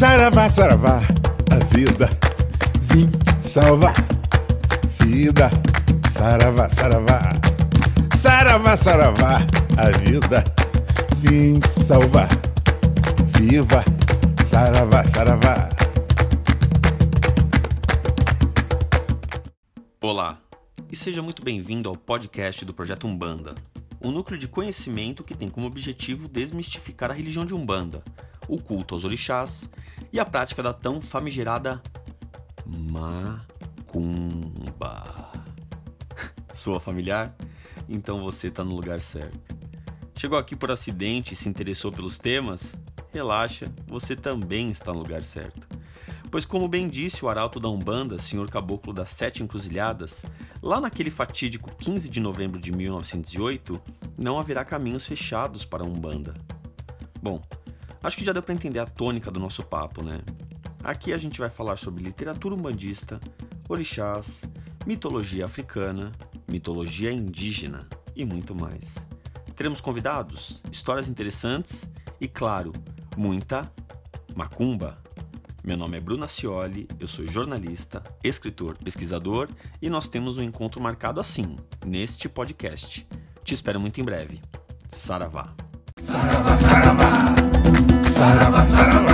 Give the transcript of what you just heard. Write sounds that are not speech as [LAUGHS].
Saravá, saravá, a vida vim salvar. Vida, saravá, saravá. Saravá, saravá, a vida vim salvar. Viva, saravá, saravá. Olá, e seja muito bem-vindo ao podcast do Projeto Umbanda, um núcleo de conhecimento que tem como objetivo desmistificar a religião de Umbanda, o culto aos orixás e a prática da tão famigerada macumba. [LAUGHS] Sua familiar? Então você está no lugar certo. Chegou aqui por acidente e se interessou pelos temas? Relaxa, você também está no lugar certo. Pois, como bem disse o arauto da Umbanda, senhor caboclo das Sete Encruzilhadas, lá naquele fatídico 15 de novembro de 1908, não haverá caminhos fechados para a Umbanda. Bom, acho que já deu para entender a tônica do nosso papo, né? Aqui a gente vai falar sobre literatura umbandista, orixás, mitologia africana, mitologia indígena e muito mais. Teremos convidados, histórias interessantes e, claro, muita macumba. Meu nome é Bruna Cioli, eu sou jornalista, escritor, pesquisador e nós temos um encontro marcado assim, neste podcast. Te espero muito em breve. Saravá. Saravá, saravá. Saravá, saravá. Saravá, saravá.